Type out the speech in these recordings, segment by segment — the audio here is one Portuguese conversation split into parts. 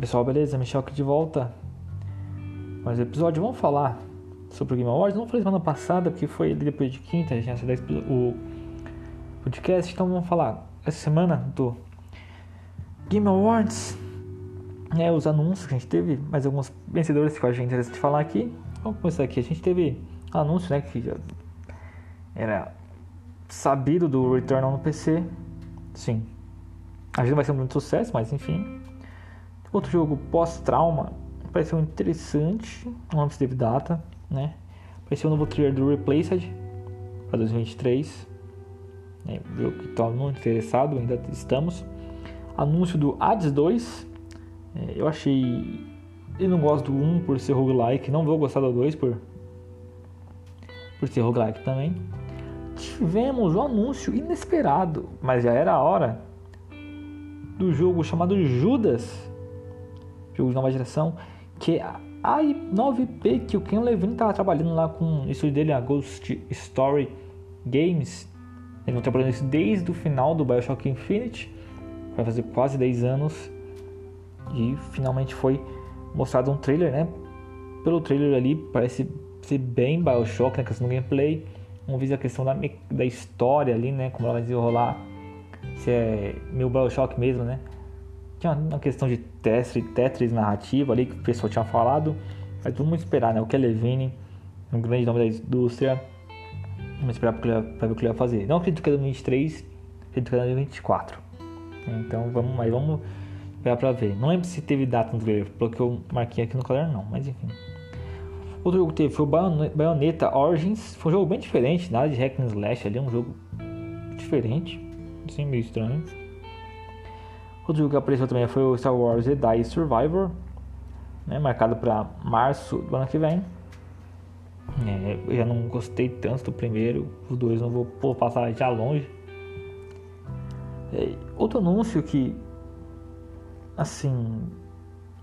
pessoal, beleza? Michel aqui de volta. Mais um episódio, vamos falar sobre o Game Awards. Não falei semana passada, porque foi depois de quinta, gente ia o podcast. Então vamos falar essa semana do Game Awards. É, os anúncios que a gente teve, mais alguns vencedores que eu achei interessante falar aqui. Vamos começar aqui. A gente teve anúncio, né, que já era sabido do Return on PC. Sim. A gente não vai ser muito sucesso, mas enfim. Outro jogo pós-trauma pareceu interessante. Não antes teve data, né? Apareceu o novo trailer do Replaced para 2023. É, viu que está muito interessado, ainda estamos. Anúncio do Hades 2. É, eu achei. Eu não gosto do 1 por ser roguelike. Não vou gostar do 2 por, por ser roguelike também. Tivemos um anúncio inesperado, mas já era a hora do jogo chamado Judas, jogo de nova geração, que a 9P que o Ken Levine estava trabalhando lá com o estúdio dele, a Ghost Story Games. Ele não trabalhando isso desde o final do Bioshock Infinite, vai fazer quase 10 anos, e finalmente foi mostrado um trailer, né? Pelo trailer ali, parece ser bem Bioshock na questão do gameplay. Vamos ver a questão da, da história ali, né? Como ela vai desenrolar se é meu Bioshock mesmo, né? Tinha uma questão de Tetris, Tetris narrativa ali que o pessoal tinha falado, mas vamos esperar, né? O que é Levine, um grande nome da indústria, vamos esperar para ver o que ele vai fazer. Não acredito que é 2023, acredito que é 2024. Então vamos, mas vamos esperar para ver. Não lembro se teve data no trailer, pelo que eu marquei aqui no caderno, não, mas enfim. Outro jogo que teve foi o Bayonetta Origins, foi um jogo bem diferente, nada de hack and slash ali, um jogo diferente assim, meio estranho. Outro jogo que apareceu também foi o Star Wars Jedi Survivor, né, marcado para março do ano que vem. É, eu já não gostei tanto do primeiro, os dois não vou, vou passar já longe. É, outro anúncio que, assim,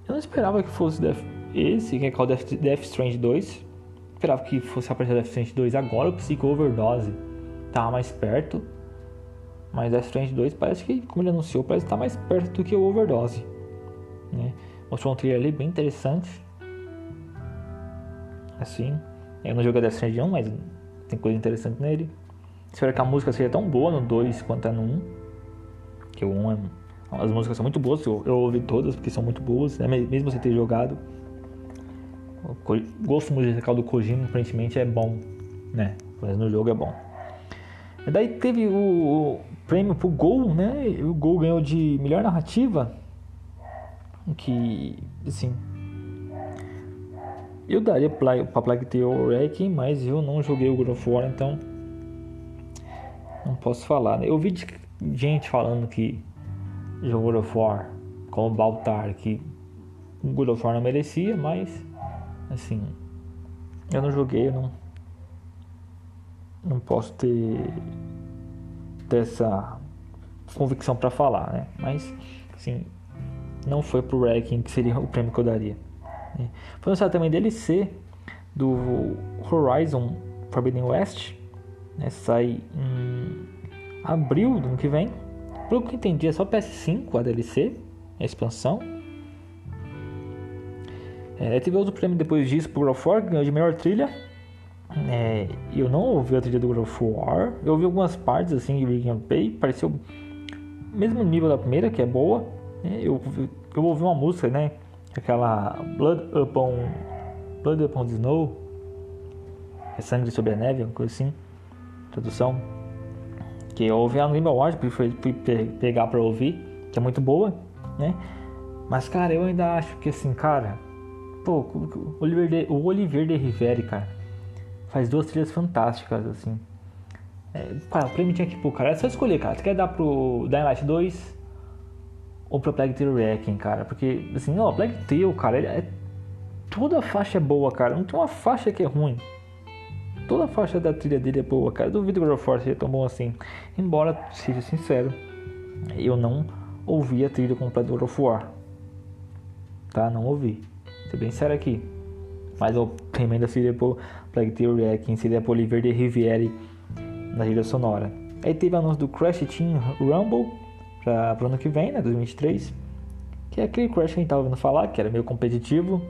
eu não esperava que fosse Death, esse, que é called Death, Death Strange 2. esperava que fosse aparecer Death Strange 2 agora, o Psycho Overdose tava mais perto. Mas Death Stranding 2 parece que, como ele anunciou, parece estar mais perto do que o Overdose. Né? Mostrou um trailer ali bem interessante. Assim, eu não joguei Death Stranding 1, mas tem coisa interessante nele. Espero que a música seja tão boa no 2 quanto é no 1. Que o 1 é... As músicas são muito boas, eu, eu ouvi todas porque são muito boas, né? mesmo você ter jogado. O gosto musical do Kojima aparentemente é bom, né? Mas no jogo é bom. Daí teve o, prêmio pro Gol, né? O Gol ganhou de melhor narrativa. Que, assim. Eu daria pra Plague Tale Wrecking, mas eu não joguei o God of War, então. Não posso falar. Né? Eu vi gente falando que jogou God of War como Baltar, que o God of War não merecia, mas. Assim. Eu não joguei, eu não. Não posso ter dessa convicção para falar, né? Mas, sim, não foi pro ranking que seria o prêmio que eu daria. Né? Foi lançado também DLC do Horizon Forbidden West, né? Sai em abril do ano que vem. Pelo que eu entendi, é só PS5 a DLC, a expansão. É, teve outro prêmio depois disso God of War, ganhou de melhor trilha é, eu não ouvi a trilha do God of War. Eu ouvi algumas partes assim de Pay, pareceu mesmo nível da primeira, que é boa. É, eu, eu ouvi uma música, né? Aquela Blood Upon Blood Upon the Snow, é sangue sobre a neve, uma coisa assim, tradução. Que eu ouvi a Game Awards, fui, fui pegar pra ouvir, que é muito boa, né? Mas cara, eu ainda acho que assim, cara, pô, o Oliver de, o Oliver de Riveri, cara faz duas trilhas fantásticas, assim. É, cara, o prêmio tinha que ir cara. É só escolher, cara. Você quer dar pro Dying Light 2 ou pro Plague Tale Wrecking, cara? Porque, assim, não, Plague Tale, cara, ele é... toda faixa é boa, cara. Não tem uma faixa que é ruim. Toda a faixa da trilha dele é boa, cara. Duvido que o War seja tão bom assim. Embora, seja sincero, eu não ouvi a trilha completa do God of War. Tá? Não ouvi. Ser bem sério aqui. Mas eu também da seria pro Plague seria pro Oliver de Riviere na trilha sonora. Aí teve o anúncio do Crash Team Rumble para o ano que vem, né, 2023. Que é aquele Crash que a gente tava ouvindo falar, que era meio competitivo.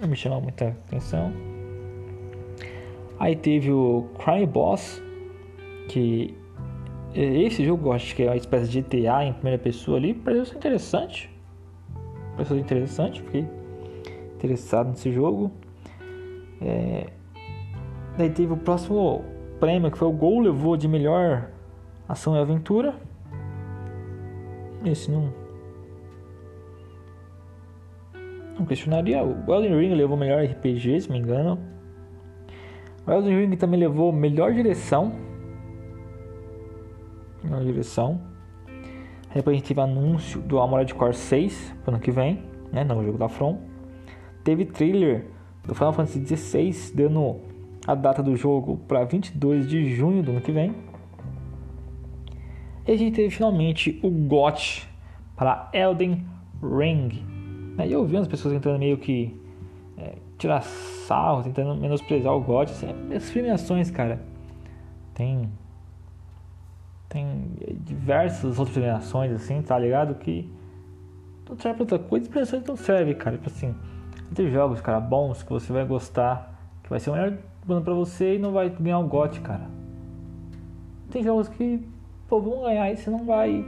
Não me chamou muita atenção. Aí teve o Crime Boss, que esse jogo eu acho que é uma espécie de GTA em primeira pessoa ali, pareceu interessante. Pareceu interessante, fiquei interessado nesse jogo. É... Daí teve o próximo prêmio que foi o Gol levou de melhor ação e aventura. Esse não. Não questionaria. O Elden Ring levou melhor RPG, se não me engano. O Elden Ring também levou melhor direção. Melhor direção. Depois a gente teve anúncio do Armored Core 6 pro ano que vem, né? No jogo da From. Teve trailer do Final Fantasy XVI dando a data do jogo para 22 de junho do ano que vem. E a gente teve finalmente o GOT para Elden Ring. E eu vi as pessoas tentando meio que é, tirar sarro, tentando menosprezar o GOT. Assim, as premiações, cara, tem tem diversas outras premiações assim, tá ligado? Que não serve pra outra coisa, as premiações não servem, cara. Tipo assim, tem jogos, cara, bons que você vai gostar, que vai ser o melhor ano pra você e não vai ganhar o GOT, cara. Tem jogos que, pô, vão ganhar e você não vai.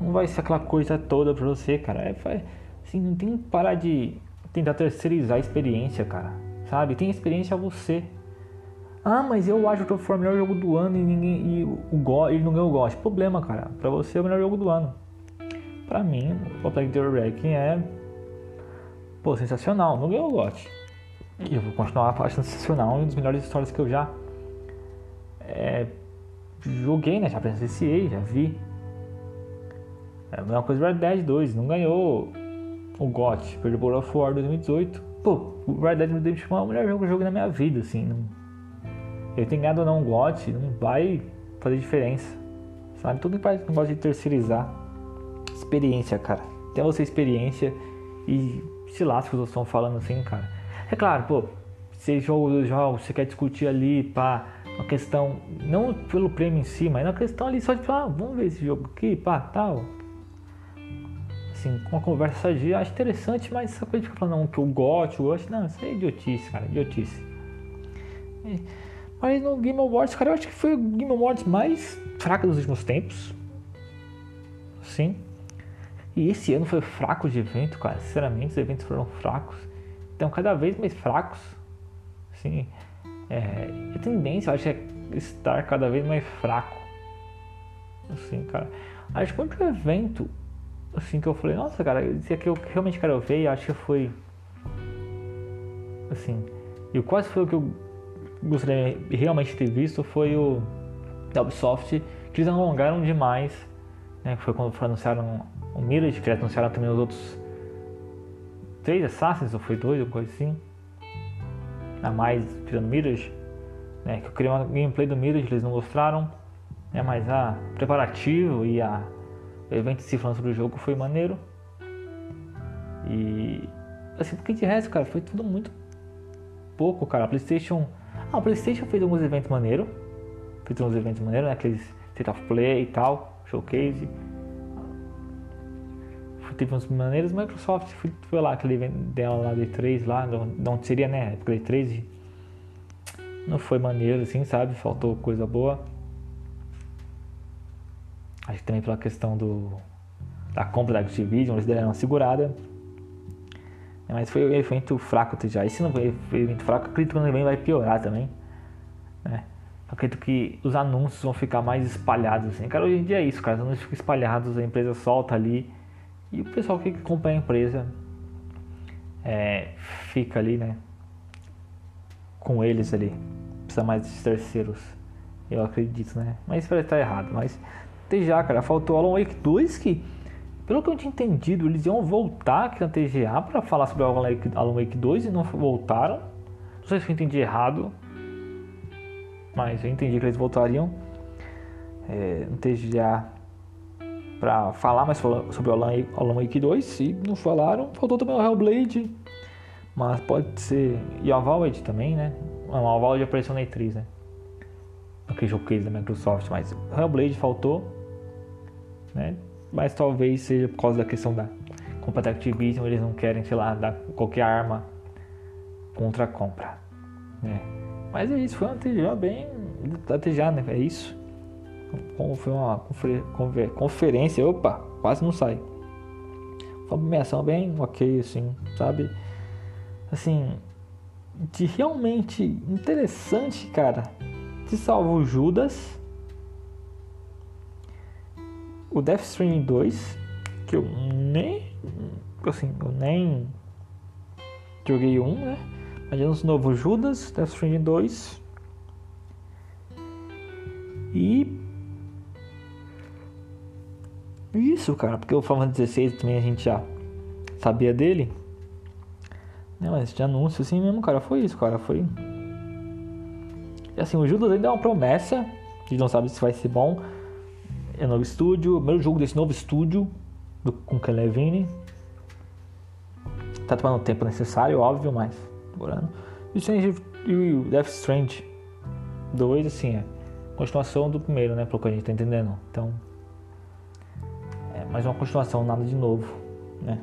Não vai ser aquela coisa toda pra você, cara. É, assim, não tem que parar de tentar terceirizar a experiência, cara. Sabe? Tem experiência você. Ah, mas eu acho que o foi o melhor jogo do ano e ninguém. E o Go, ele não ganhou o GOT. Problema, cara. Pra você é o melhor jogo do ano. Pra mim, o Plague the Wrecking é. Pô, sensacional. Não ganhou o GOT. E eu vou continuar achando sensacional, uma das melhores histórias que eu já é, joguei, né? Já presenciei, já vi. É a mesma coisa Red Dead 2, não ganhou o GOT, perdeu o of War 2018. Pô, o Red Dead Redemption é o melhor jogo que eu joguei na minha vida, assim. Não... Ele tem ganhado ou não um GOT, não vai fazer diferença. Sabe? Todo mundo negócio de terceirizar. Experiência, cara. Tem você experiência e se lasca os outros estão falando assim, cara. É claro, pô, você joga os jogos, você quer discutir ali, pá, uma questão, não pelo prêmio em si, mas uma questão ali só de, ah, vamos ver esse jogo aqui, pá, tal. Assim, com uma conversa sadia, acho interessante, mas essa coisa de ficar falando não, que eu gosto, eu gosto, não, isso é idiotice, cara, idiotice. Mas no Game Awards, cara, eu acho que foi o Game Awards mais fraco dos últimos tempos. Sim. E esse ano foi fraco de evento, cara. Sinceramente, os eventos foram fracos estão cada vez mais fracos. Assim, é, a tendência, eu acho, é estar cada vez mais fraco. Assim, cara. Acho que o único evento assim que eu falei, nossa, cara, esse aqui eu realmente quero ver, e acho que foi assim, e quase foi o que eu gostaria realmente de ter visto foi o da Ubisoft, que eles alongaram demais, né? Foi quando anunciaram o Mirage, que eles anunciaram também os outros três Assassins, ou foi dois, ou coisa assim. A mais tirando Mirage. Né, que eu queria uma gameplay do Mirage, eles não mostraram. Né, mas a preparativo e a o evento se falando sobre o jogo foi maneiro. E assim, porque de resto, cara, foi tudo muito pouco, cara. A PlayStation. Ah, a PlayStation fez alguns eventos maneiros. Fez alguns eventos maneiros, né? Aqueles State of Play e tal, showcase teve umas maneiras, Microsoft foi, lá, aquele dela lá de 3 lá, onde seria, né, época de 3 não foi maneiro assim, sabe, faltou coisa boa. Acho que também pela questão do da compra da Activision, eles deram uma segurada. Mas foi um evento fraco já. E se não foi um evento fraco, acredito que ano vai piorar também. Né? Acredito que os anúncios vão ficar mais espalhados. Assim. Cara, hoje em dia é isso, cara. Os anúncios ficam espalhados, a empresa solta ali e o pessoal que acompanha a empresa é, fica ali, né? Com eles ali. Precisa mais de terceiros. Eu acredito, né? Mas parece estar errado. Mas TGA, cara, faltou Alan Wake 2 que, pelo que eu tinha entendido, eles iam voltar aqui na TGA para falar sobre Alan Wake, Alan Wake 2 e não voltaram. Não sei se eu entendi errado. Mas eu entendi que eles voltariam. É, no TGA para falar mais sobre o Alan, Wake 2. Se não falaram, faltou também o Hellblade. Mas pode ser. E o Valve também, né? O Valve apareceu na E3, né? Aquele showcase da Microsoft. Mas o Hellblade faltou. Né? mas talvez seja por causa da questão da competitivismo, eles não querem, sei lá, dar qualquer arma contra a compra. Né? Mas é isso, foi uma TGA bem. TGA, né? É isso. Foi uma conferência, opa, quase não sai. Foi uma premiação bem ok, assim, sabe? Assim, de realmente interessante, cara. De salvo Judas, o Death Stranding 2, que eu nem. Assim, eu nem joguei um, né? Mas é novo Judas, Death Stranding 2. E. Isso, cara, porque o Final 16 também a gente já sabia dele. Não, mas de anúncio assim mesmo, cara, foi isso, cara, foi. E assim, o Judas ainda é uma promessa, a gente não sabe se vai ser bom. É novo estúdio, primeiro jogo desse novo estúdio do, com Kelevini. Tá tomando o tempo necessário, óbvio, mas demorando. E, Strange, e o Death Strange 2, assim, é continuação do primeiro, né? Pelo que a gente tá entendendo. Então, mais uma continuação, nada de novo, né?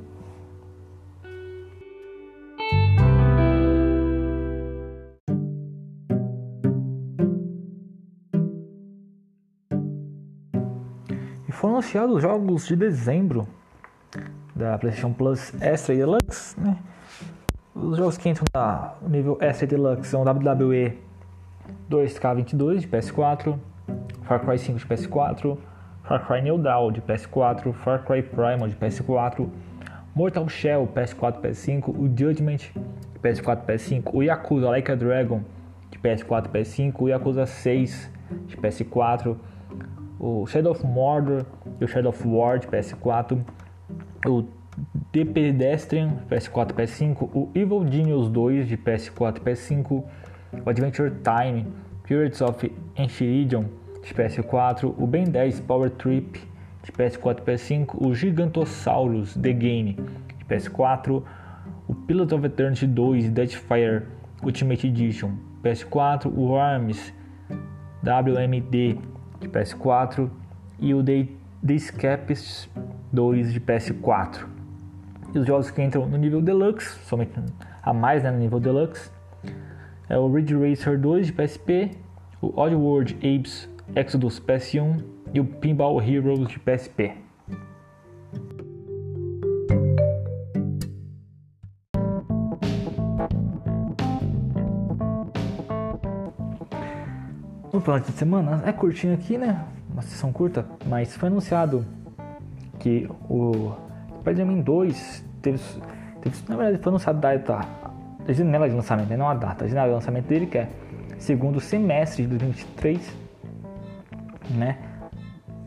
E foram anunciados os jogos de dezembro da PlayStation Plus Extra e Deluxe, né? Os jogos que entram no nível Extra e Deluxe são WWE 2K22 de PS4, Far Cry 5 de PS4, Far Cry New Dawn de PS4, Far Cry Primal de PS4, Mortal Shell PS4 PS5, o Judgment de PS4 PS5, o Yakuza Like a Dragon de PS4 PS5, o Yakuza 6 de PS4, o Shadow of Mordor e o Shadow of War de PS4, o The Pedestrian PS4 PS5, o Evil Genius 2 de PS4 PS5, o Adventure Time Pirates of Enchiridion de PS4, o Ben 10 Power Trip de PS4 PS5, o Gigantosaurus The Game de PS4, o Pilot of Eternity 2 Deadfire Ultimate Edition PS4, o Arms WMD de PS4 e o The, The Escapist 2 de PS4. E os jogos que entram no nível Deluxe, somente a mais né, no nível Deluxe, é o Ridge Racer 2 de PSP, o Oddworld Apes Exodus PS1 e o Pinball Heroes de PSP. No plano de semana é curtinho aqui, né? Uma sessão curta, mas foi anunciado que o Spider-Man 2 teve, teve, Na verdade, foi anunciado a data. A janela de lançamento, né? não a data. A janela de lançamento dele que é segundo semestre de 2023, né?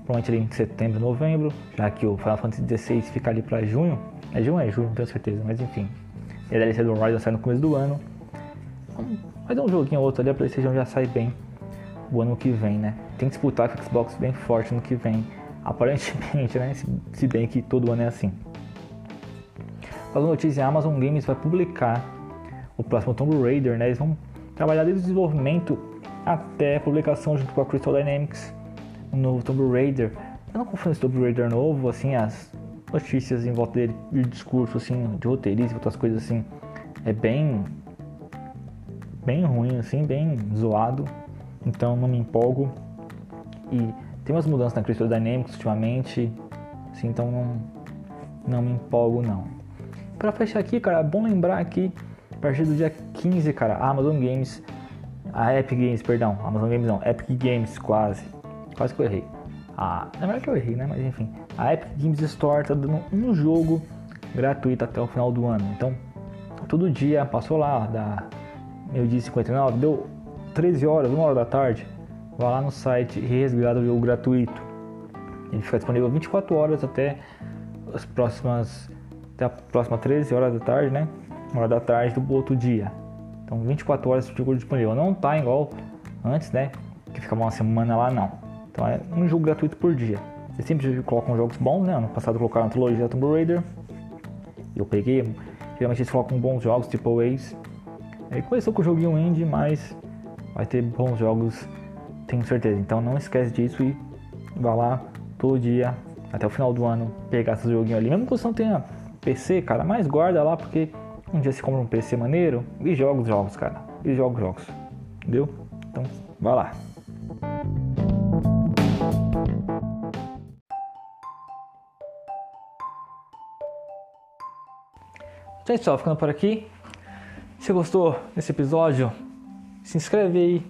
Provavelmente ali em setembro, novembro, já que o Final Fantasy XVI fica ali para junho. É junho, é junho, não tenho certeza, mas enfim. E a DLC do Horizon sai no começo do ano. Mas é um joguinho ou outro ali, a PlayStation já sai bem o ano que vem, né? Tem que disputar com o Xbox bem forte no que vem. Aparentemente, né? Se bem que todo ano é assim. Falando notícia, a Amazon Games vai publicar o próximo Tomb Raider, né? Eles vão trabalhar desde o desenvolvimento até a publicação junto com a Crystal Dynamics no Tomb Raider. Eu não confio nesse Tomb Raider novo, assim, as notícias em volta dele e o discurso, assim, de roteirista e outras coisas assim, é bem bem ruim, assim, bem zoado. Então não me empolgo. E tem umas mudanças na Crystal Dynamics ultimamente, assim, então não, não me empolgo não. Para fechar aqui, cara, é bom lembrar que a partir do dia 15, cara, a Amazon Games, a Epic Games, perdão, Amazon Games não, Epic Games quase, quase que eu errei. Ah, na verdade eu errei, né? Mas enfim, a Epic Games Store tá dando um jogo gratuito até o final do ano. Então, todo dia passou lá, da meio-dia 59, deu 13 horas, 1 hora da tarde, Vá lá no site e resgata o jogo gratuito. Ele fica disponível 24 horas até as próximas até a próxima 13 horas da tarde, né? Uma hora da tarde do outro dia. Então 24 horas o jogo disponível. Não tá igual antes, né? Que ficava uma semana lá não. Então é um jogo gratuito por dia. Eles sempre colocam jogos bons, né? Ano passado colocaram a trilogia Tomb Raider. Eu peguei. Geralmente eles colocam bons jogos, tipo Ace. Aí começou com o joguinho indie, mas vai ter bons jogos tenho certeza. Então não esquece disso e vá lá todo dia até o final do ano pegar esse joguinho ali. Mesmo que você não tenha PC, cara, mas guarda lá porque um dia você compra um PC maneiro e joga os jogos, cara. E joga os jogos. Entendeu? Então, vai lá. Gente, só ficando por aqui. Se gostou desse episódio, se inscreve aí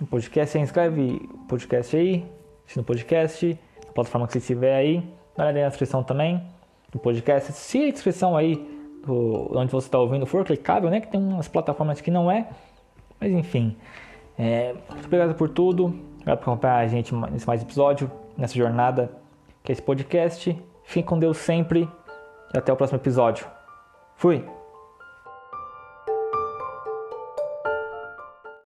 no podcast, se inscreve no podcast aí, no podcast, na plataforma que você estiver aí, dá na descrição também do podcast. Se a descrição aí do, onde você está ouvindo for clicável, né? Que tem umas plataformas que não é. Mas enfim. É, muito obrigado por tudo. Obrigado por acompanhar a gente nesse mais episódio, nessa jornada que é esse podcast. Fique com Deus sempre e até o próximo episódio. Fui!